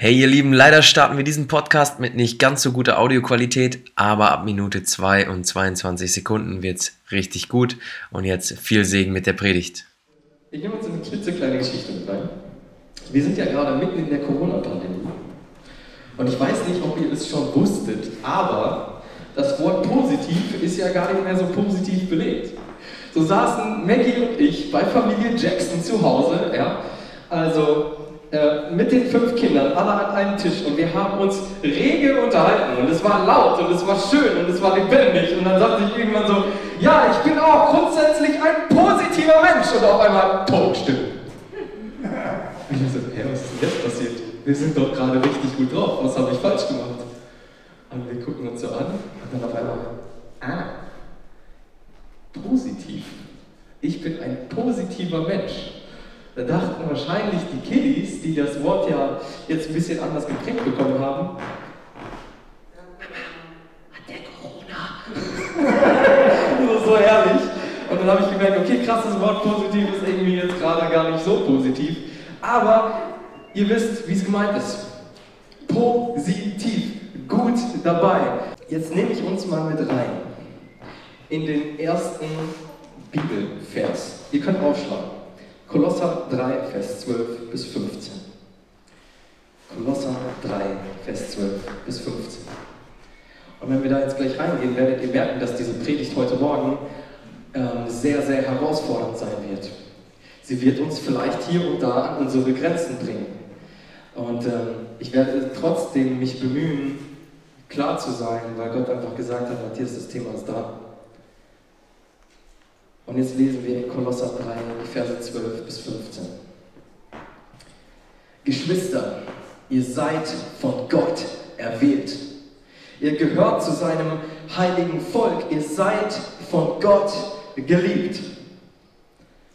Hey ihr Lieben, leider starten wir diesen Podcast mit nicht ganz so guter Audioqualität, aber ab Minute 2 und 22 Sekunden wird's richtig gut und jetzt viel Segen mit der Predigt. Ich nehme uns eine klitzekleine Geschichte mit rein. Wir sind ja gerade mitten in der Corona-Pandemie und ich weiß nicht, ob ihr es schon wusstet, aber das Wort positiv ist ja gar nicht mehr so positiv belegt. So saßen Maggie und ich bei Familie Jackson zu Hause, ja, also äh, mit den fünf Kindern, alle an einem Tisch und wir haben uns rege unterhalten und es war laut und es war schön und es war lebendig und dann sagte ich irgendwann so, ja, ich bin auch grundsätzlich ein positiver Mensch und auf einmal Tonstimme. Und ich so, hä, was ist denn jetzt passiert? Wir sind doch gerade richtig gut drauf, was habe ich falsch gemacht? Und wir gucken uns so an und dann auf einmal, ah, positiv. Ich bin ein positiver Mensch. Da dachten wahrscheinlich die Kiddies, die das Wort ja jetzt ein bisschen anders geprägt bekommen haben, hat der Corona? so, so herrlich. Und dann habe ich gemerkt, okay, krass, das Wort positiv ist irgendwie jetzt gerade gar nicht so positiv. Aber ihr wisst, wie es gemeint ist. Positiv, gut dabei. Jetzt nehme ich uns mal mit rein in den ersten Bibelvers. Ihr könnt aufschlagen. Kolosser 3, Vers 12 bis 15. Kolosser 3, Vers 12 bis 15. Und wenn wir da jetzt gleich reingehen, werdet ihr merken, dass diese Predigt heute Morgen ähm, sehr, sehr herausfordernd sein wird. Sie wird uns vielleicht hier und da an unsere Grenzen bringen. Und ähm, ich werde trotzdem mich bemühen, klar zu sein, weil Gott einfach gesagt hat, Matthias, das Thema ist dran. Und jetzt lesen wir in Kolosser 3, die Verse 12 bis 15. Geschwister, ihr seid von Gott erwählt. Ihr gehört zu seinem heiligen Volk. Ihr seid von Gott geliebt.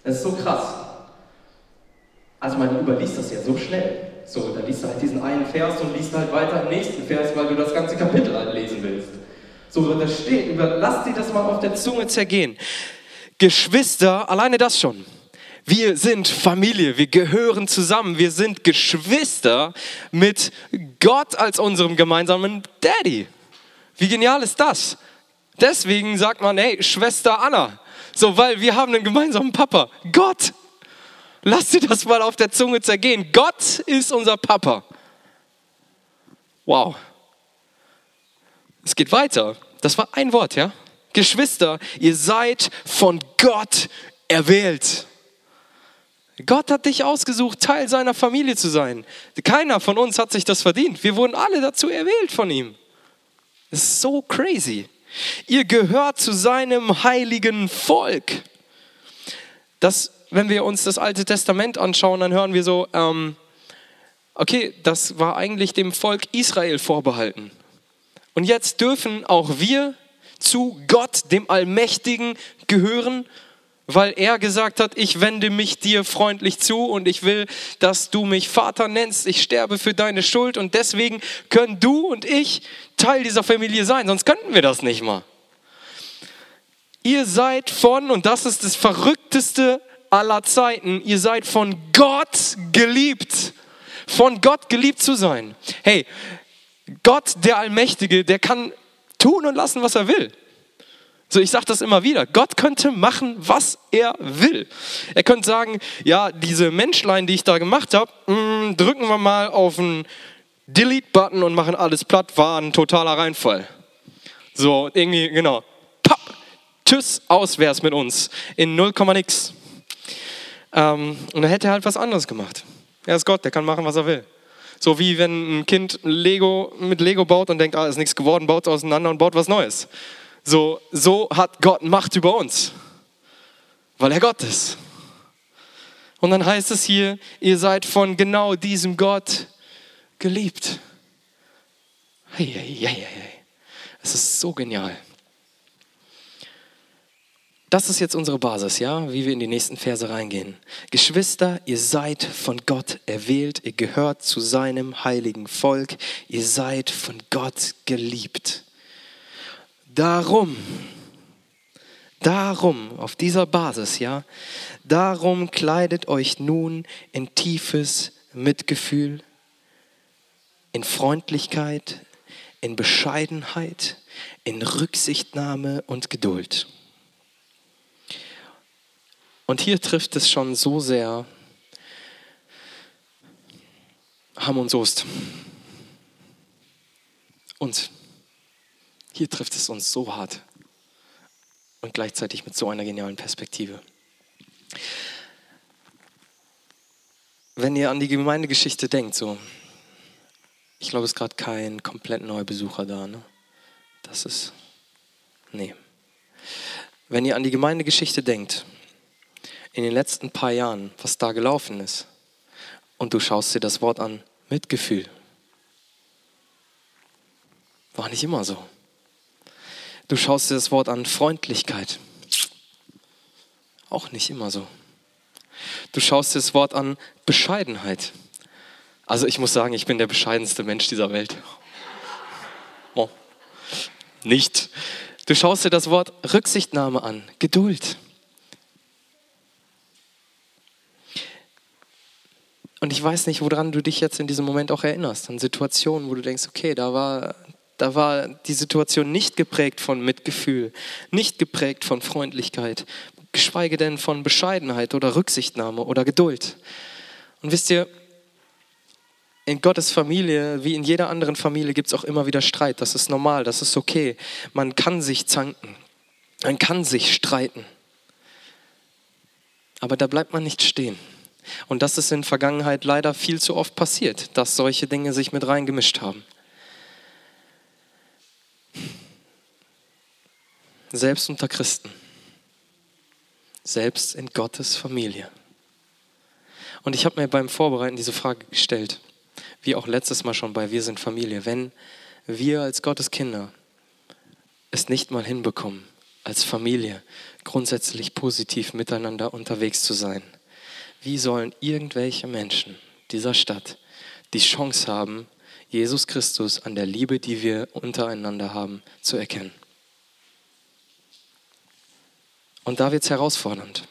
Das ist so krass. Also man überliest das ja so schnell. So, dann liest du halt diesen einen Vers und liest halt weiter im nächsten Vers, weil du das ganze Kapitel halt lesen willst. So, da steht, überlass dir das mal auf der Zunge zergehen. Geschwister, alleine das schon. Wir sind Familie, wir gehören zusammen, wir sind Geschwister mit Gott als unserem gemeinsamen Daddy. Wie genial ist das? Deswegen sagt man, hey, Schwester Anna, so, weil wir haben einen gemeinsamen Papa, Gott. Lass dir das mal auf der Zunge zergehen. Gott ist unser Papa. Wow. Es geht weiter. Das war ein Wort, ja? Geschwister, ihr seid von Gott erwählt. Gott hat dich ausgesucht, Teil seiner Familie zu sein. Keiner von uns hat sich das verdient. Wir wurden alle dazu erwählt von ihm. Das ist so crazy. Ihr gehört zu seinem heiligen Volk. Das, wenn wir uns das Alte Testament anschauen, dann hören wir so, ähm, okay, das war eigentlich dem Volk Israel vorbehalten. Und jetzt dürfen auch wir zu Gott, dem Allmächtigen, gehören, weil er gesagt hat, ich wende mich dir freundlich zu und ich will, dass du mich Vater nennst. Ich sterbe für deine Schuld und deswegen können du und ich Teil dieser Familie sein, sonst könnten wir das nicht mal. Ihr seid von, und das ist das Verrückteste aller Zeiten, ihr seid von Gott geliebt. Von Gott geliebt zu sein. Hey, Gott, der Allmächtige, der kann tun und lassen, was er will. So, ich sage das immer wieder. Gott könnte machen, was er will. Er könnte sagen, ja, diese Menschlein, die ich da gemacht habe, mm, drücken wir mal auf den Delete-Button und machen alles platt, war ein totaler Reinfall. So, irgendwie, genau. Papp, tschüss, aus wär's mit uns. In 0, nix. Ähm, und dann hätte er halt was anderes gemacht. Er ist Gott, der kann machen, was er will. So wie wenn ein Kind Lego mit Lego baut und denkt, ah, ist nichts geworden, baut es auseinander und baut was Neues. So, so hat Gott Macht über uns, weil er Gott ist. Und dann heißt es hier, ihr seid von genau diesem Gott geliebt. Hey, hey, hey, hey. Es ist so genial. Das ist jetzt unsere Basis, ja, wie wir in die nächsten Verse reingehen. Geschwister, ihr seid von Gott erwählt, ihr gehört zu seinem heiligen Volk, ihr seid von Gott geliebt. Darum, darum, auf dieser Basis, ja, darum kleidet euch nun in tiefes Mitgefühl, in Freundlichkeit, in Bescheidenheit, in Rücksichtnahme und Geduld. Und hier trifft es schon so sehr Ham und Soest. Und hier trifft es uns so hart und gleichzeitig mit so einer genialen Perspektive. Wenn ihr an die Gemeindegeschichte denkt, so, ich glaube, es ist gerade kein komplett neuer Besucher da, ne? Das ist, nee. Wenn ihr an die Gemeindegeschichte denkt, in den letzten paar Jahren, was da gelaufen ist, und du schaust dir das Wort an, Mitgefühl. War nicht immer so. Du schaust dir das Wort an, Freundlichkeit. Auch nicht immer so. Du schaust dir das Wort an, Bescheidenheit. Also ich muss sagen, ich bin der bescheidenste Mensch dieser Welt. Oh. Nicht. Du schaust dir das Wort Rücksichtnahme an, Geduld. Und ich weiß nicht, woran du dich jetzt in diesem Moment auch erinnerst, an Situationen, wo du denkst, okay, da war, da war die Situation nicht geprägt von Mitgefühl, nicht geprägt von Freundlichkeit, geschweige denn von Bescheidenheit oder Rücksichtnahme oder Geduld. Und wisst ihr, in Gottes Familie, wie in jeder anderen Familie, gibt es auch immer wieder Streit. Das ist normal, das ist okay. Man kann sich zanken, man kann sich streiten. Aber da bleibt man nicht stehen. Und das ist in der Vergangenheit leider viel zu oft passiert, dass solche Dinge sich mit reingemischt haben. Selbst unter Christen. Selbst in Gottes Familie. Und ich habe mir beim Vorbereiten diese Frage gestellt, wie auch letztes Mal schon bei Wir sind Familie. Wenn wir als Gottes Kinder es nicht mal hinbekommen, als Familie grundsätzlich positiv miteinander unterwegs zu sein, wie sollen irgendwelche Menschen dieser Stadt die Chance haben, Jesus Christus an der Liebe, die wir untereinander haben, zu erkennen? Und da wird es herausfordernd.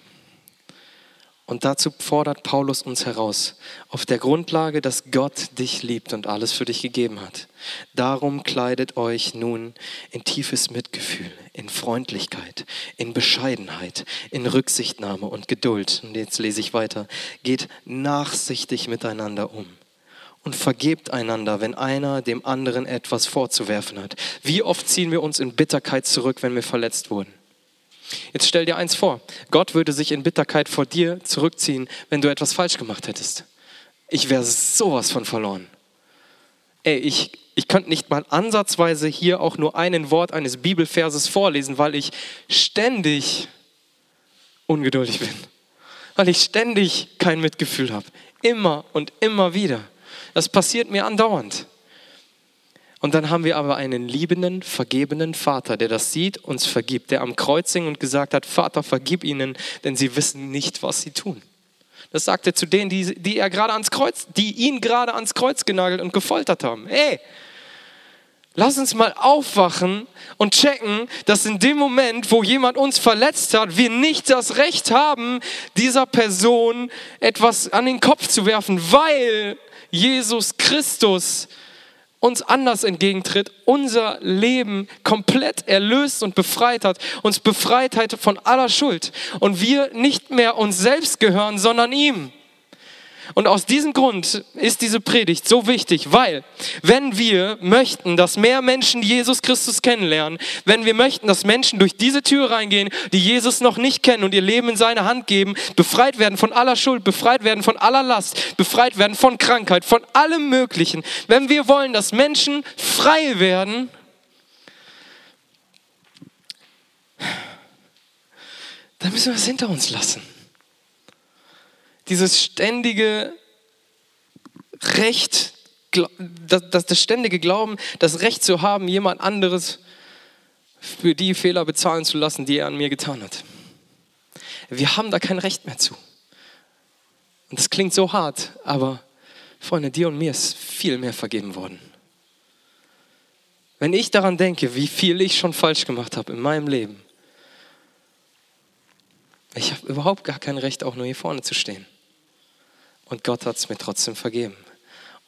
Und dazu fordert Paulus uns heraus, auf der Grundlage, dass Gott dich liebt und alles für dich gegeben hat. Darum kleidet euch nun in tiefes Mitgefühl, in Freundlichkeit, in Bescheidenheit, in Rücksichtnahme und Geduld. Und jetzt lese ich weiter. Geht nachsichtig miteinander um und vergebt einander, wenn einer dem anderen etwas vorzuwerfen hat. Wie oft ziehen wir uns in Bitterkeit zurück, wenn wir verletzt wurden? Jetzt stell dir eins vor, Gott würde sich in Bitterkeit vor dir zurückziehen, wenn du etwas falsch gemacht hättest. Ich wäre sowas von verloren. Ey, ich, ich könnte nicht mal ansatzweise hier auch nur einen Wort eines Bibelverses vorlesen, weil ich ständig ungeduldig bin. Weil ich ständig kein Mitgefühl habe. Immer und immer wieder. Das passiert mir andauernd. Und dann haben wir aber einen liebenden, vergebenen Vater, der das sieht, uns vergibt, der am Kreuz hing und gesagt hat, Vater, vergib ihnen, denn sie wissen nicht, was sie tun. Das sagt er zu denen, die, die er gerade ans Kreuz, die ihn gerade ans Kreuz genagelt und gefoltert haben. Hey, lass uns mal aufwachen und checken, dass in dem Moment, wo jemand uns verletzt hat, wir nicht das Recht haben, dieser Person etwas an den Kopf zu werfen, weil Jesus Christus uns anders entgegentritt, unser Leben komplett erlöst und befreit hat, uns befreit hat von aller Schuld und wir nicht mehr uns selbst gehören, sondern ihm. Und aus diesem Grund ist diese Predigt so wichtig, weil wenn wir möchten, dass mehr Menschen Jesus Christus kennenlernen, wenn wir möchten, dass Menschen durch diese Tür reingehen, die Jesus noch nicht kennen und ihr Leben in seine Hand geben, befreit werden von aller Schuld, befreit werden von aller Last, befreit werden von Krankheit, von allem Möglichen, wenn wir wollen, dass Menschen frei werden, dann müssen wir es hinter uns lassen dieses ständige Recht, das, das, das ständige Glauben, das Recht zu haben, jemand anderes für die Fehler bezahlen zu lassen, die er an mir getan hat. Wir haben da kein Recht mehr zu. Und das klingt so hart, aber Freunde, dir und mir ist viel mehr vergeben worden. Wenn ich daran denke, wie viel ich schon falsch gemacht habe in meinem Leben, ich habe überhaupt gar kein Recht, auch nur hier vorne zu stehen. Und Gott hat es mir trotzdem vergeben.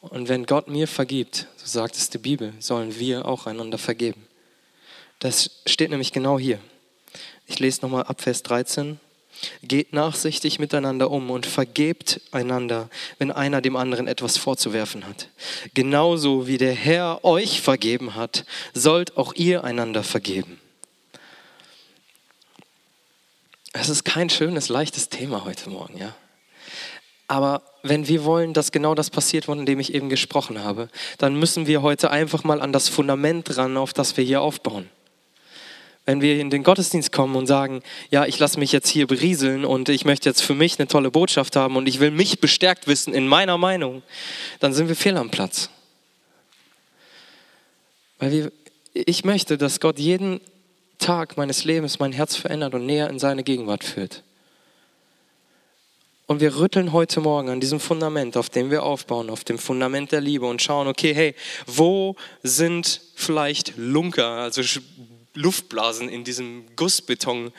Und wenn Gott mir vergibt, so sagt es die Bibel, sollen wir auch einander vergeben. Das steht nämlich genau hier. Ich lese nochmal ab Vers 13. Geht nachsichtig miteinander um und vergebt einander, wenn einer dem anderen etwas vorzuwerfen hat. Genauso wie der Herr euch vergeben hat, sollt auch ihr einander vergeben. Es ist kein schönes, leichtes Thema heute Morgen, ja. Aber wenn wir wollen, dass genau das passiert, von dem ich eben gesprochen habe, dann müssen wir heute einfach mal an das Fundament ran, auf das wir hier aufbauen wenn wir in den Gottesdienst kommen und sagen, ja, ich lasse mich jetzt hier berieseln und ich möchte jetzt für mich eine tolle Botschaft haben und ich will mich bestärkt wissen in meiner Meinung, dann sind wir fehl am Platz. Weil wir, ich möchte, dass Gott jeden Tag meines Lebens mein Herz verändert und näher in seine Gegenwart führt. Und wir rütteln heute Morgen an diesem Fundament, auf dem wir aufbauen, auf dem Fundament der Liebe und schauen, okay, hey, wo sind vielleicht Lunker, also Luftblasen in diesem Gussbeton.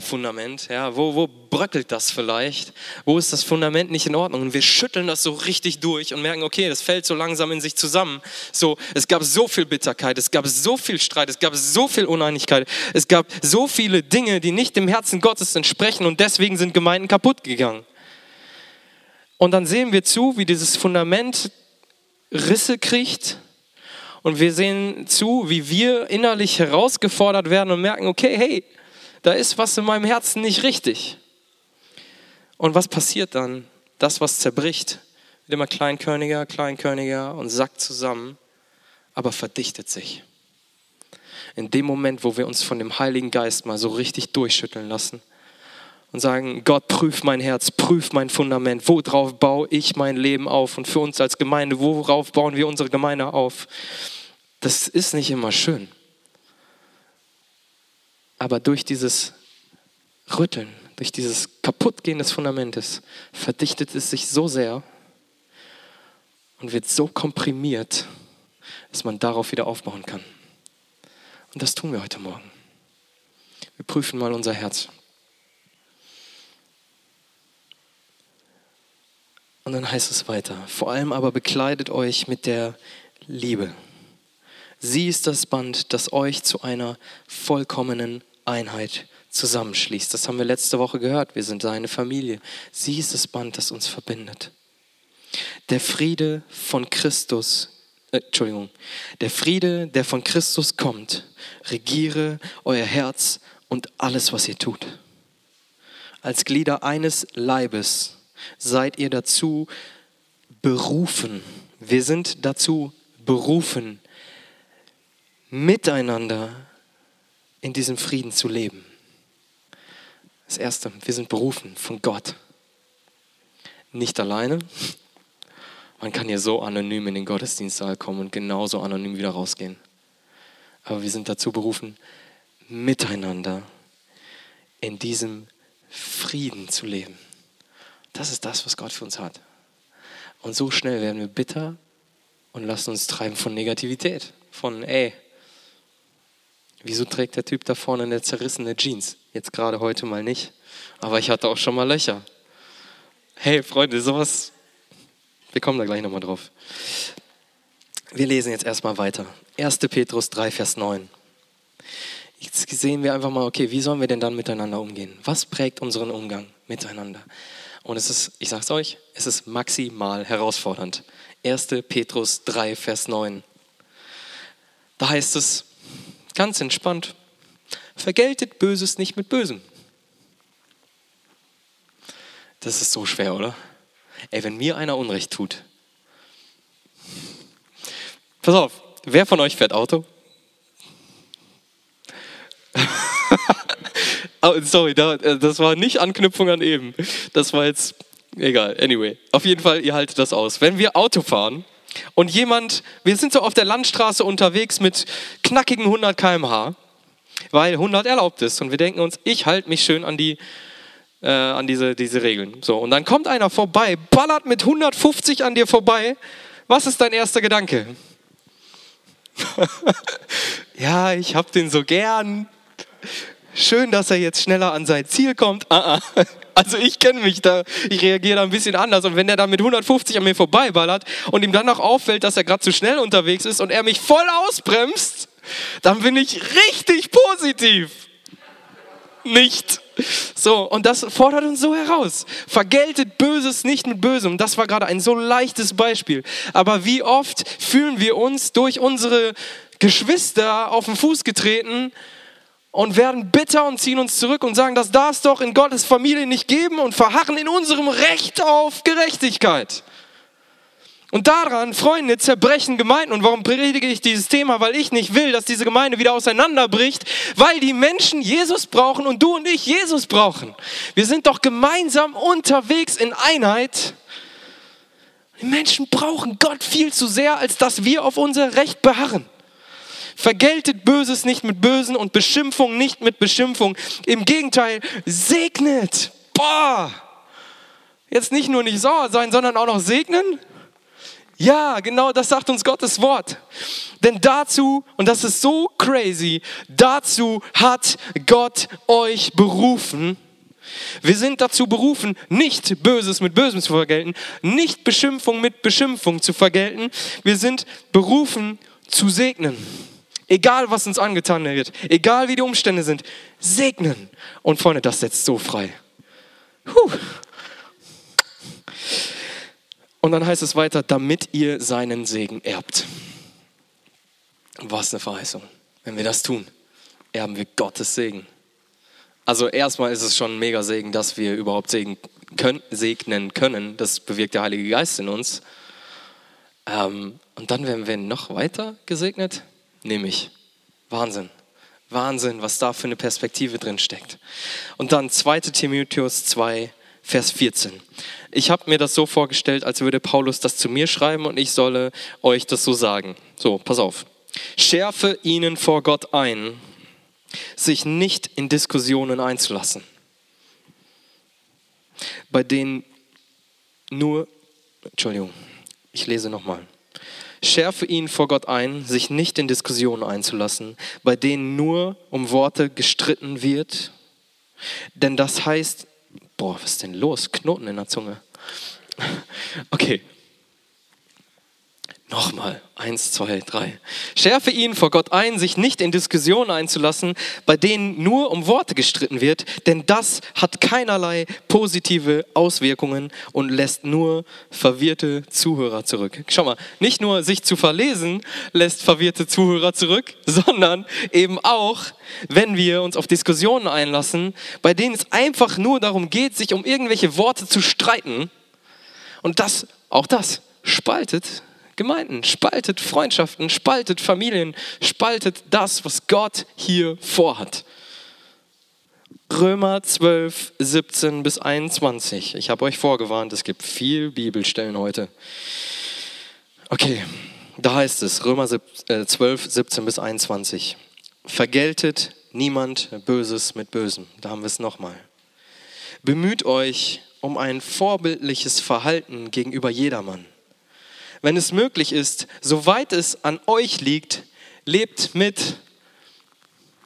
Fundament, ja, wo, wo bröckelt das vielleicht? Wo ist das Fundament nicht in Ordnung? Und wir schütteln das so richtig durch und merken, okay, das fällt so langsam in sich zusammen. So, es gab so viel Bitterkeit, es gab so viel Streit, es gab so viel Uneinigkeit, es gab so viele Dinge, die nicht dem Herzen Gottes entsprechen und deswegen sind Gemeinden kaputt gegangen. Und dann sehen wir zu, wie dieses Fundament Risse kriegt und wir sehen zu, wie wir innerlich herausgefordert werden und merken, okay, hey, da ist was in meinem Herzen nicht richtig. Und was passiert dann? Das, was zerbricht, wird immer kleinkörniger, kleinkörniger und sackt zusammen, aber verdichtet sich. In dem Moment, wo wir uns von dem Heiligen Geist mal so richtig durchschütteln lassen und sagen, Gott, prüf mein Herz, prüf mein Fundament, worauf baue ich mein Leben auf? Und für uns als Gemeinde, worauf bauen wir unsere Gemeinde auf? Das ist nicht immer schön. Aber durch dieses Rütteln, durch dieses Kaputtgehen des Fundamentes verdichtet es sich so sehr und wird so komprimiert, dass man darauf wieder aufbauen kann. Und das tun wir heute Morgen. Wir prüfen mal unser Herz. Und dann heißt es weiter, vor allem aber bekleidet euch mit der Liebe Sie ist das Band, das euch zu einer vollkommenen Einheit zusammenschließt. Das haben wir letzte Woche gehört. Wir sind seine Familie. Sie ist das Band, das uns verbindet. Der Friede von Christus, äh, Entschuldigung, der Friede, der von Christus kommt, regiere euer Herz und alles, was ihr tut. Als Glieder eines Leibes seid ihr dazu berufen. Wir sind dazu berufen, miteinander in diesem Frieden zu leben. Das Erste, wir sind berufen von Gott. Nicht alleine. Man kann hier so anonym in den Gottesdienstsaal kommen und genauso anonym wieder rausgehen. Aber wir sind dazu berufen, miteinander in diesem Frieden zu leben. Das ist das, was Gott für uns hat. Und so schnell werden wir bitter und lassen uns treiben von Negativität. Von, ey, Wieso trägt der Typ da vorne eine zerrissene Jeans? Jetzt gerade heute mal nicht. Aber ich hatte auch schon mal Löcher. Hey Freunde, sowas, wir kommen da gleich nochmal drauf. Wir lesen jetzt erstmal weiter. 1. Petrus 3, Vers 9. Jetzt sehen wir einfach mal, okay, wie sollen wir denn dann miteinander umgehen? Was prägt unseren Umgang miteinander? Und es ist, ich sag's euch, es ist maximal herausfordernd. 1. Petrus 3, Vers 9. Da heißt es, Ganz entspannt. Vergeltet Böses nicht mit Bösem. Das ist so schwer, oder? Ey, wenn mir einer Unrecht tut. Pass auf, wer von euch fährt Auto? oh, sorry, äh, das war nicht Anknüpfung an eben. Das war jetzt egal. Anyway, auf jeden Fall, ihr haltet das aus. Wenn wir Auto fahren, und jemand, wir sind so auf der Landstraße unterwegs mit knackigen 100 km/h, weil 100 erlaubt ist. Und wir denken uns, ich halte mich schön an, die, äh, an diese, diese Regeln. So, und dann kommt einer vorbei, ballert mit 150 an dir vorbei. Was ist dein erster Gedanke? ja, ich hab den so gern. Schön, dass er jetzt schneller an sein Ziel kommt. Ah, ah. Also ich kenne mich da, ich reagiere da ein bisschen anders. Und wenn der da mit 150 an mir vorbeiballert und ihm dann noch auffällt, dass er gerade zu schnell unterwegs ist und er mich voll ausbremst, dann bin ich richtig positiv. Nicht. So, und das fordert uns so heraus. Vergeltet Böses nicht mit Bösem. Das war gerade ein so leichtes Beispiel. Aber wie oft fühlen wir uns durch unsere Geschwister auf den Fuß getreten und werden bitter und ziehen uns zurück und sagen, das darf es doch in Gottes Familie nicht geben und verharren in unserem Recht auf Gerechtigkeit. Und daran, Freunde, zerbrechen Gemeinden. Und warum predige ich dieses Thema? Weil ich nicht will, dass diese Gemeinde wieder auseinanderbricht, weil die Menschen Jesus brauchen und du und ich Jesus brauchen. Wir sind doch gemeinsam unterwegs in Einheit. Die Menschen brauchen Gott viel zu sehr, als dass wir auf unser Recht beharren. Vergeltet Böses nicht mit Bösen und Beschimpfung nicht mit Beschimpfung. Im Gegenteil, segnet. Boah! Jetzt nicht nur nicht sauer sein, sondern auch noch segnen. Ja, genau das sagt uns Gottes Wort. Denn dazu, und das ist so crazy, dazu hat Gott euch berufen. Wir sind dazu berufen, nicht Böses mit Bösem zu vergelten, nicht Beschimpfung mit Beschimpfung zu vergelten. Wir sind berufen zu segnen. Egal, was uns angetan wird, egal wie die Umstände sind, segnen. Und Freunde, das setzt so frei. Puh. Und dann heißt es weiter, damit ihr seinen Segen erbt. Was eine Verheißung. Wenn wir das tun, erben wir Gottes Segen. Also erstmal ist es schon ein mega Segen, dass wir überhaupt segnen können. Segnen können. Das bewirkt der Heilige Geist in uns. Ähm, und dann werden wir noch weiter gesegnet nehme ich. Wahnsinn. Wahnsinn, was da für eine Perspektive drin steckt. Und dann 2 Timotheus 2, Vers 14. Ich habe mir das so vorgestellt, als würde Paulus das zu mir schreiben und ich solle euch das so sagen. So, pass auf. Schärfe ihnen vor Gott ein, sich nicht in Diskussionen einzulassen, bei denen nur, Entschuldigung, ich lese nochmal. Schärfe ihn vor Gott ein, sich nicht in Diskussionen einzulassen, bei denen nur um Worte gestritten wird. Denn das heißt, boah, was ist denn los? Knoten in der Zunge. Okay, Nochmal, eins, zwei, drei. Schärfe ihn vor Gott ein, sich nicht in Diskussionen einzulassen, bei denen nur um Worte gestritten wird, denn das hat keinerlei positive Auswirkungen und lässt nur verwirrte Zuhörer zurück. Schau mal, nicht nur sich zu verlesen lässt verwirrte Zuhörer zurück, sondern eben auch, wenn wir uns auf Diskussionen einlassen, bei denen es einfach nur darum geht, sich um irgendwelche Worte zu streiten. Und das, auch das, spaltet Gemeinden, spaltet Freundschaften, spaltet Familien, spaltet das, was Gott hier vorhat. Römer 12, 17 bis 21. Ich habe euch vorgewarnt, es gibt viel Bibelstellen heute. Okay, da heißt es, Römer 12, 17 äh, bis 21. Vergeltet niemand Böses mit Bösem. Da haben wir es nochmal. Bemüht euch um ein vorbildliches Verhalten gegenüber jedermann wenn es möglich ist, soweit es an euch liegt, lebt mit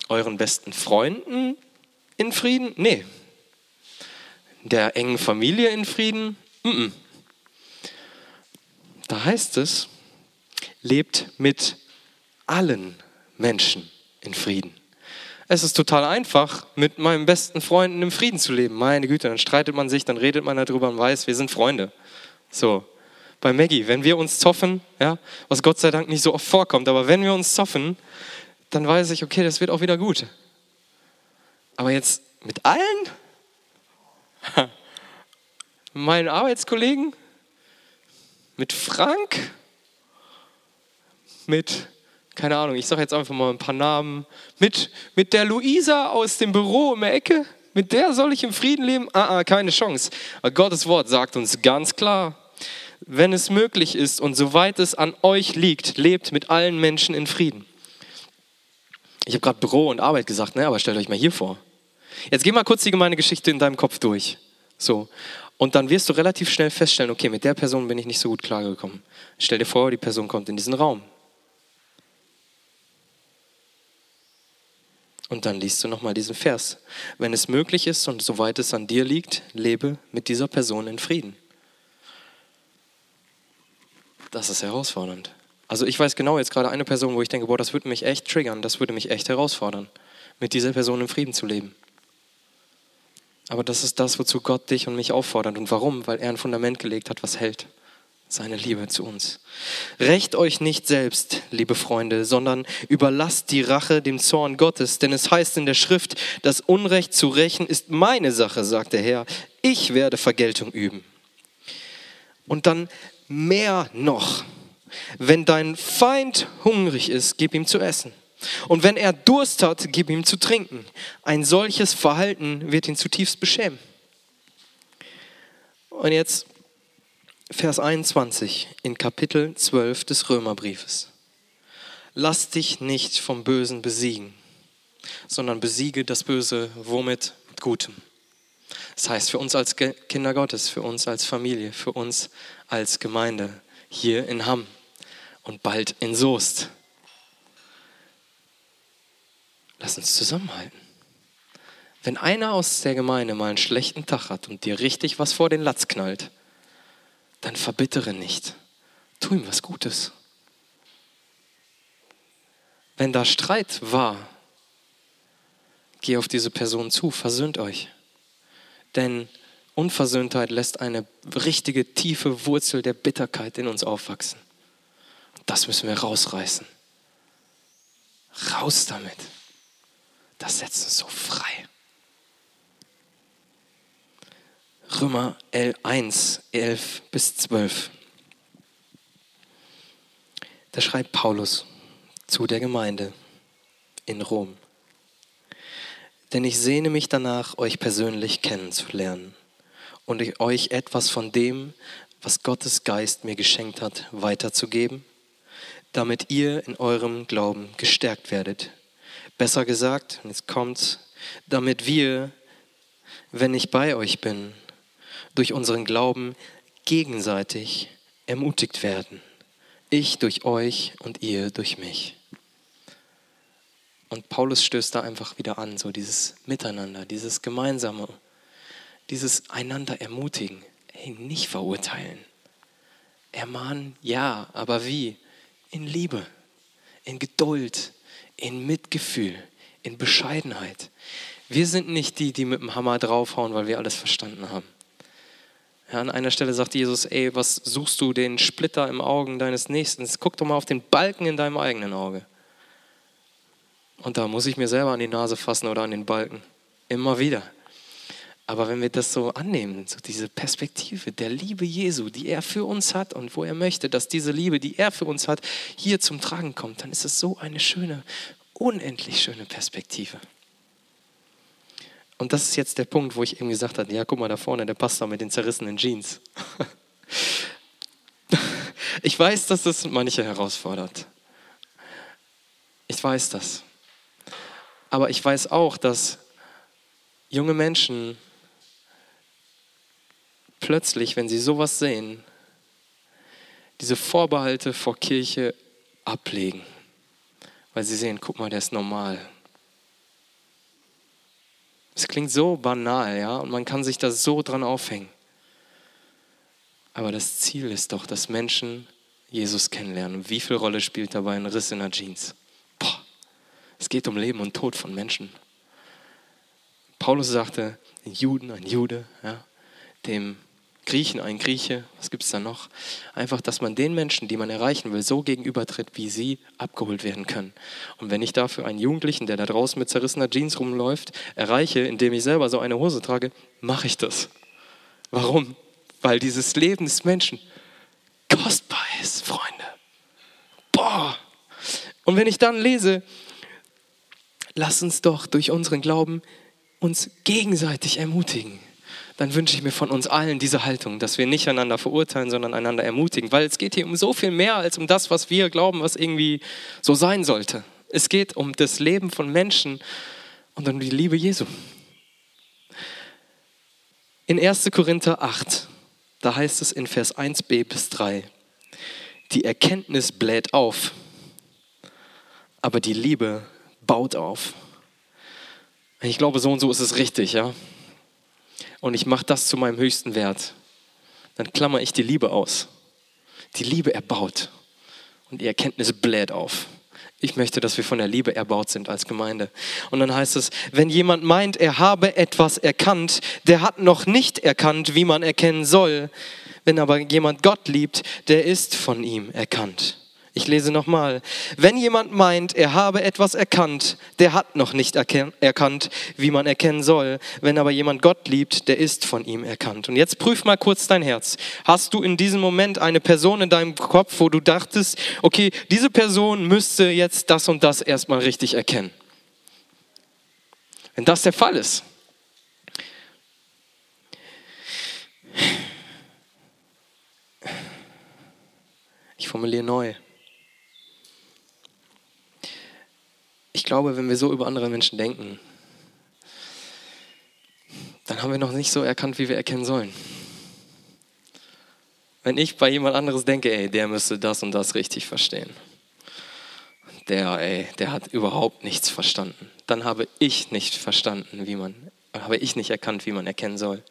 euren besten Freunden in Frieden? Nee. Der engen Familie in Frieden? Mm -mm. Da heißt es, lebt mit allen Menschen in Frieden. Es ist total einfach, mit meinen besten Freunden im Frieden zu leben. Meine Güte, dann streitet man sich, dann redet man darüber und weiß, wir sind Freunde. So bei Maggie, wenn wir uns zoffen, ja, was Gott sei Dank nicht so oft vorkommt, aber wenn wir uns zoffen, dann weiß ich, okay, das wird auch wieder gut. Aber jetzt mit allen? Meinen Arbeitskollegen? Mit Frank? Mit, keine Ahnung, ich sage jetzt einfach mal ein paar Namen. Mit, mit der Luisa aus dem Büro um die Ecke? Mit der soll ich im Frieden leben? Ah, ah keine Chance. Aber Gottes Wort sagt uns ganz klar, wenn es möglich ist und soweit es an euch liegt, lebt mit allen Menschen in Frieden. Ich habe gerade Büro und Arbeit gesagt, ne? aber stellt euch mal hier vor. Jetzt geh mal kurz die gemeine Geschichte in deinem Kopf durch. So. Und dann wirst du relativ schnell feststellen, okay, mit der Person bin ich nicht so gut klargekommen. Stell dir vor, die Person kommt in diesen Raum. Und dann liest du nochmal diesen Vers. Wenn es möglich ist und soweit es an dir liegt, lebe mit dieser Person in Frieden. Das ist herausfordernd. Also ich weiß genau jetzt gerade eine Person, wo ich denke, boah, das würde mich echt triggern, das würde mich echt herausfordern, mit dieser Person in Frieden zu leben. Aber das ist das, wozu Gott dich und mich auffordert. Und warum? Weil er ein Fundament gelegt hat, was hält seine Liebe zu uns. Recht euch nicht selbst, liebe Freunde, sondern überlasst die Rache dem Zorn Gottes, denn es heißt in der Schrift, das Unrecht zu rächen ist meine Sache, sagt der Herr. Ich werde Vergeltung üben. Und dann mehr noch, wenn dein Feind hungrig ist, gib ihm zu essen. Und wenn er Durst hat, gib ihm zu trinken. Ein solches Verhalten wird ihn zutiefst beschämen. Und jetzt Vers 21 in Kapitel 12 des Römerbriefes. Lass dich nicht vom Bösen besiegen, sondern besiege das Böse womit? Mit Gutem. Das heißt, für uns als Kinder Gottes, für uns als Familie, für uns als Gemeinde hier in Hamm und bald in Soest. Lass uns zusammenhalten. Wenn einer aus der Gemeinde mal einen schlechten Tag hat und dir richtig was vor den Latz knallt, dann verbittere nicht. Tu ihm was Gutes. Wenn da Streit war, geh auf diese Person zu, versöhnt euch. Denn Unversöhntheit lässt eine richtige tiefe Wurzel der Bitterkeit in uns aufwachsen. Das müssen wir rausreißen. Raus damit. Das setzt uns so frei. Römer 1, 11 bis 12. Da schreibt Paulus zu der Gemeinde in Rom. Denn ich sehne mich danach, euch persönlich kennenzulernen und euch etwas von dem, was Gottes Geist mir geschenkt hat, weiterzugeben, damit ihr in eurem Glauben gestärkt werdet. Besser gesagt, und jetzt kommt's, damit wir, wenn ich bei euch bin, durch unseren Glauben gegenseitig ermutigt werden. Ich durch euch und ihr durch mich. Und Paulus stößt da einfach wieder an, so dieses Miteinander, dieses Gemeinsame, dieses einander ermutigen, hey, nicht verurteilen. Ermahnen, ja, aber wie? In Liebe, in Geduld, in Mitgefühl, in Bescheidenheit. Wir sind nicht die, die mit dem Hammer draufhauen, weil wir alles verstanden haben. Ja, an einer Stelle sagt Jesus, ey, was suchst du den Splitter im Augen deines Nächsten? Guck doch mal auf den Balken in deinem eigenen Auge. Und da muss ich mir selber an die Nase fassen oder an den Balken. Immer wieder. Aber wenn wir das so annehmen, so diese Perspektive der Liebe Jesu, die er für uns hat und wo er möchte, dass diese Liebe, die er für uns hat, hier zum Tragen kommt, dann ist es so eine schöne, unendlich schöne Perspektive. Und das ist jetzt der Punkt, wo ich eben gesagt habe, ja, guck mal da vorne, der Pastor mit den zerrissenen Jeans. Ich weiß, dass das manche herausfordert. Ich weiß das. Aber ich weiß auch, dass junge Menschen plötzlich, wenn sie sowas sehen, diese Vorbehalte vor Kirche ablegen. Weil sie sehen, guck mal, der ist normal. Es klingt so banal, ja, und man kann sich da so dran aufhängen. Aber das Ziel ist doch, dass Menschen Jesus kennenlernen. Und wie viel Rolle spielt dabei ein Riss in der Jeans? Es geht um Leben und Tod von Menschen. Paulus sagte, ein Juden, ein Jude, ja, dem Griechen, ein Grieche, was gibt es da noch? Einfach, dass man den Menschen, die man erreichen will, so gegenübertritt, wie sie abgeholt werden können. Und wenn ich dafür einen Jugendlichen, der da draußen mit zerrissener Jeans rumläuft, erreiche, indem ich selber so eine Hose trage, mache ich das. Warum? Weil dieses Leben des Menschen kostbar ist, Freunde. Boah! Und wenn ich dann lese, lass uns doch durch unseren Glauben uns gegenseitig ermutigen dann wünsche ich mir von uns allen diese Haltung, dass wir nicht einander verurteilen, sondern einander ermutigen, weil es geht hier um so viel mehr als um das, was wir glauben, was irgendwie so sein sollte. Es geht um das Leben von Menschen und um die Liebe Jesu. In 1. Korinther 8, da heißt es in Vers 1b bis 3, die Erkenntnis bläht auf, aber die Liebe baut auf. Ich glaube, so und so ist es richtig, ja. Und ich mache das zu meinem höchsten Wert. Dann klammer ich die Liebe aus. Die Liebe erbaut und die Erkenntnis bläht auf. Ich möchte, dass wir von der Liebe erbaut sind als Gemeinde. Und dann heißt es, wenn jemand meint, er habe etwas erkannt, der hat noch nicht erkannt, wie man erkennen soll. Wenn aber jemand Gott liebt, der ist von ihm erkannt. Ich lese nochmal. Wenn jemand meint, er habe etwas erkannt, der hat noch nicht erkannt, wie man erkennen soll. Wenn aber jemand Gott liebt, der ist von ihm erkannt. Und jetzt prüf mal kurz dein Herz. Hast du in diesem Moment eine Person in deinem Kopf, wo du dachtest, okay, diese Person müsste jetzt das und das erstmal richtig erkennen? Wenn das der Fall ist, ich formuliere neu. Ich glaube, wenn wir so über andere Menschen denken, dann haben wir noch nicht so erkannt, wie wir erkennen sollen. Wenn ich bei jemand anderes denke, ey, der müsste das und das richtig verstehen. Der, ey, der hat überhaupt nichts verstanden. Dann habe ich nicht verstanden, wie man, habe ich nicht erkannt, wie man erkennen soll.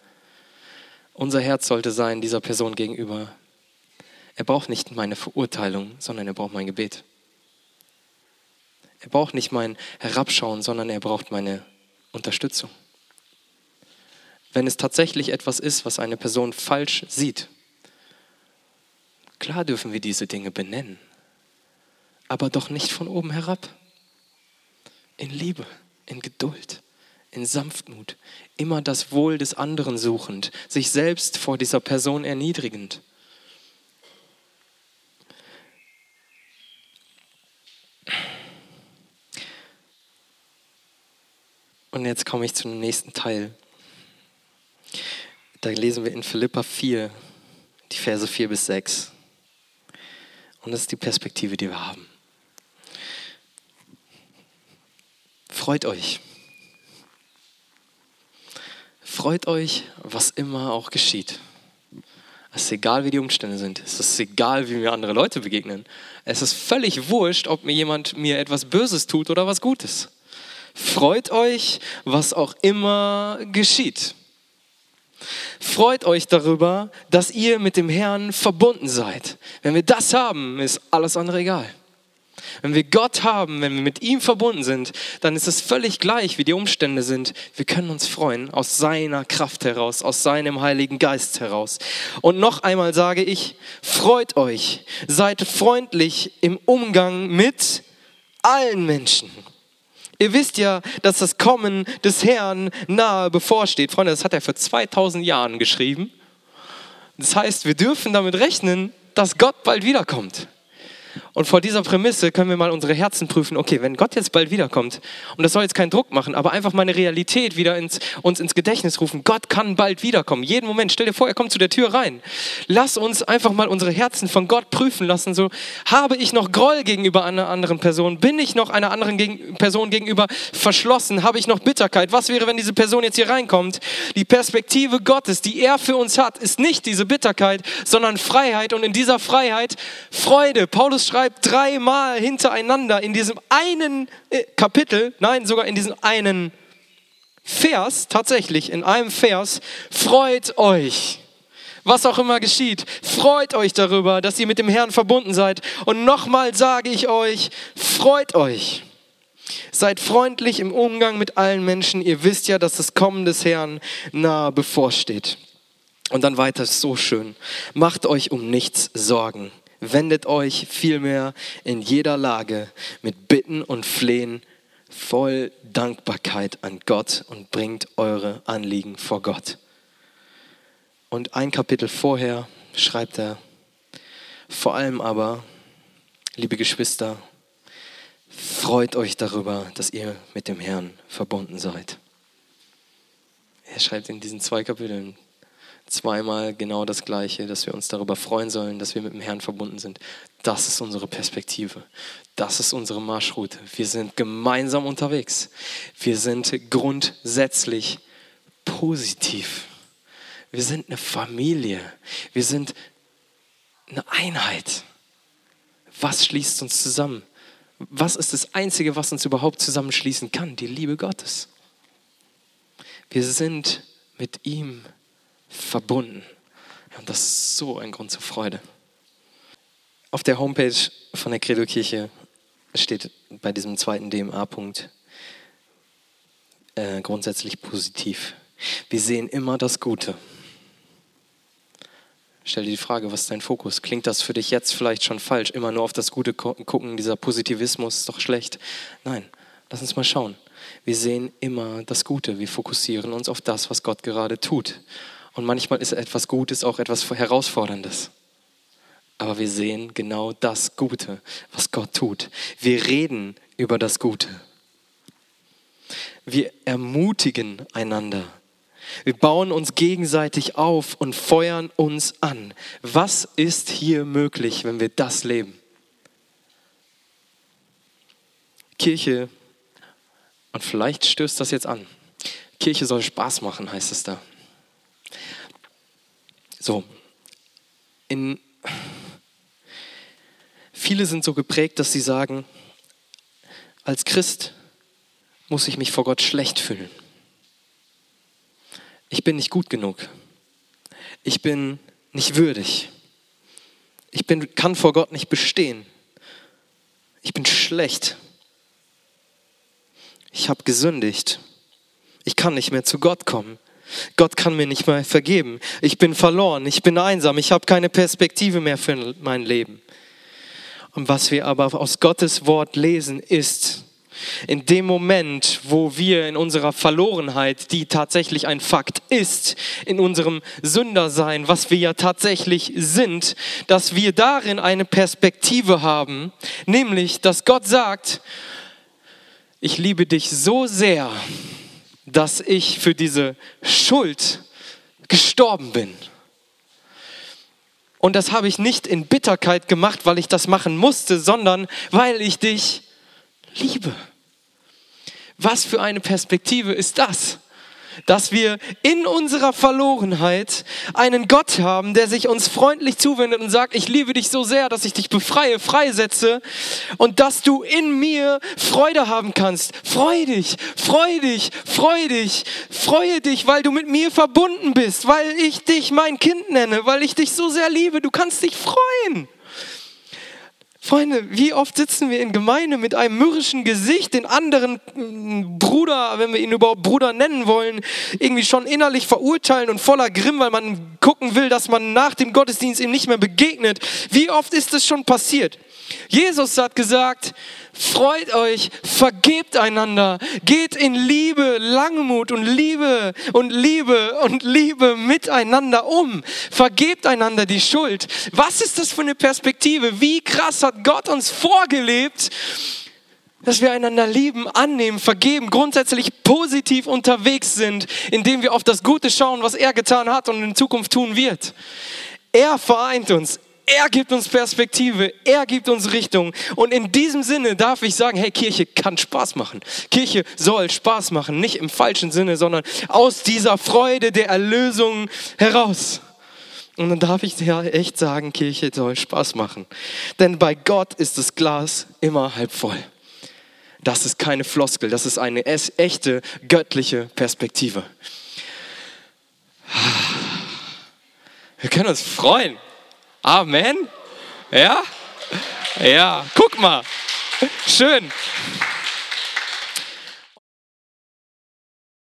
Unser Herz sollte sein, dieser Person gegenüber. Er braucht nicht meine Verurteilung, sondern er braucht mein Gebet. Er braucht nicht mein Herabschauen, sondern er braucht meine Unterstützung. Wenn es tatsächlich etwas ist, was eine Person falsch sieht, klar dürfen wir diese Dinge benennen, aber doch nicht von oben herab. In Liebe, in Geduld, in Sanftmut, immer das Wohl des anderen suchend, sich selbst vor dieser Person erniedrigend. Und jetzt komme ich zum nächsten Teil. Da lesen wir in Philippa 4, die Verse 4 bis 6. Und das ist die Perspektive, die wir haben. Freut euch. Freut euch, was immer auch geschieht. Es ist egal, wie die Umstände sind. Es ist egal, wie mir andere Leute begegnen. Es ist völlig wurscht, ob mir jemand mir etwas Böses tut oder was Gutes. Freut euch, was auch immer geschieht. Freut euch darüber, dass ihr mit dem Herrn verbunden seid. Wenn wir das haben, ist alles andere egal. Wenn wir Gott haben, wenn wir mit ihm verbunden sind, dann ist es völlig gleich, wie die Umstände sind. Wir können uns freuen aus seiner Kraft heraus, aus seinem Heiligen Geist heraus. Und noch einmal sage ich, freut euch, seid freundlich im Umgang mit allen Menschen. Ihr wisst ja, dass das Kommen des Herrn nahe bevorsteht. Freunde, das hat er vor 2000 Jahren geschrieben. Das heißt, wir dürfen damit rechnen, dass Gott bald wiederkommt. Und vor dieser Prämisse können wir mal unsere Herzen prüfen. Okay, wenn Gott jetzt bald wiederkommt, und das soll jetzt keinen Druck machen, aber einfach mal eine Realität wieder ins, uns ins Gedächtnis rufen. Gott kann bald wiederkommen. Jeden Moment. Stell dir vor, er kommt zu der Tür rein. Lass uns einfach mal unsere Herzen von Gott prüfen lassen. So, habe ich noch Groll gegenüber einer anderen Person? Bin ich noch einer anderen gegen, Person gegenüber verschlossen? Habe ich noch Bitterkeit? Was wäre, wenn diese Person jetzt hier reinkommt? Die Perspektive Gottes, die er für uns hat, ist nicht diese Bitterkeit, sondern Freiheit. Und in dieser Freiheit Freude. Paulus schreibt dreimal hintereinander in diesem einen äh, Kapitel, nein, sogar in diesem einen Vers, tatsächlich in einem Vers, freut euch. Was auch immer geschieht, freut euch darüber, dass ihr mit dem Herrn verbunden seid. Und nochmal sage ich euch, freut euch. Seid freundlich im Umgang mit allen Menschen. Ihr wisst ja, dass das Kommen des Herrn nahe bevorsteht. Und dann weiter, so schön. Macht euch um nichts Sorgen wendet euch vielmehr in jeder Lage mit Bitten und Flehen voll Dankbarkeit an Gott und bringt eure Anliegen vor Gott. Und ein Kapitel vorher schreibt er, vor allem aber, liebe Geschwister, freut euch darüber, dass ihr mit dem Herrn verbunden seid. Er schreibt in diesen zwei Kapiteln, zweimal genau das Gleiche, dass wir uns darüber freuen sollen, dass wir mit dem Herrn verbunden sind. Das ist unsere Perspektive. Das ist unsere Marschroute. Wir sind gemeinsam unterwegs. Wir sind grundsätzlich positiv. Wir sind eine Familie. Wir sind eine Einheit. Was schließt uns zusammen? Was ist das Einzige, was uns überhaupt zusammenschließen kann? Die Liebe Gottes. Wir sind mit ihm verbunden. Und das ist so ein Grund zur Freude. Auf der Homepage von der Credo-Kirche steht bei diesem zweiten DMA-Punkt äh, grundsätzlich positiv. Wir sehen immer das Gute. Stell dir die Frage, was ist dein Fokus? Klingt das für dich jetzt vielleicht schon falsch? Immer nur auf das Gute gucken, dieser Positivismus ist doch schlecht. Nein, lass uns mal schauen. Wir sehen immer das Gute. Wir fokussieren uns auf das, was Gott gerade tut. Und manchmal ist etwas Gutes auch etwas Herausforderndes. Aber wir sehen genau das Gute, was Gott tut. Wir reden über das Gute. Wir ermutigen einander. Wir bauen uns gegenseitig auf und feuern uns an. Was ist hier möglich, wenn wir das leben? Kirche, und vielleicht stößt das jetzt an. Kirche soll Spaß machen, heißt es da. So, in, viele sind so geprägt, dass sie sagen, als Christ muss ich mich vor Gott schlecht fühlen. Ich bin nicht gut genug. Ich bin nicht würdig. Ich bin, kann vor Gott nicht bestehen. Ich bin schlecht. Ich habe gesündigt. Ich kann nicht mehr zu Gott kommen. Gott kann mir nicht mehr vergeben. Ich bin verloren. Ich bin einsam. Ich habe keine Perspektive mehr für mein Leben. Und was wir aber aus Gottes Wort lesen, ist, in dem Moment, wo wir in unserer Verlorenheit, die tatsächlich ein Fakt ist, in unserem Sündersein, was wir ja tatsächlich sind, dass wir darin eine Perspektive haben, nämlich, dass Gott sagt, ich liebe dich so sehr, dass ich für diese Schuld gestorben bin. Und das habe ich nicht in Bitterkeit gemacht, weil ich das machen musste, sondern weil ich dich liebe. Was für eine Perspektive ist das? Dass wir in unserer Verlorenheit einen Gott haben, der sich uns freundlich zuwendet und sagt, ich liebe dich so sehr, dass ich dich befreie, freisetze und dass du in mir Freude haben kannst. Freu dich, freu dich, freu dich, freue dich, weil du mit mir verbunden bist, weil ich dich mein Kind nenne, weil ich dich so sehr liebe. Du kannst dich freuen. Freunde, wie oft sitzen wir in Gemeinde mit einem mürrischen Gesicht, den anderen mm, Bruder, wenn wir ihn überhaupt Bruder nennen wollen, irgendwie schon innerlich verurteilen und voller Grimm, weil man gucken will, dass man nach dem Gottesdienst ihm nicht mehr begegnet. Wie oft ist das schon passiert? Jesus hat gesagt, freut euch, vergebt einander, geht in Liebe, Langmut und Liebe und Liebe und Liebe miteinander um. Vergebt einander die Schuld. Was ist das für eine Perspektive? Wie krass hat Gott uns vorgelebt, dass wir einander lieben, annehmen, vergeben, grundsätzlich positiv unterwegs sind, indem wir auf das Gute schauen, was er getan hat und in Zukunft tun wird. Er vereint uns, er gibt uns Perspektive, er gibt uns Richtung. Und in diesem Sinne darf ich sagen, hey, Kirche kann Spaß machen. Kirche soll Spaß machen, nicht im falschen Sinne, sondern aus dieser Freude der Erlösung heraus. Und dann darf ich ja echt sagen, Kirche soll Spaß machen. Denn bei Gott ist das Glas immer halb voll. Das ist keine Floskel, das ist eine echte göttliche Perspektive. Wir können uns freuen. Amen. Ja? Ja, guck mal. Schön.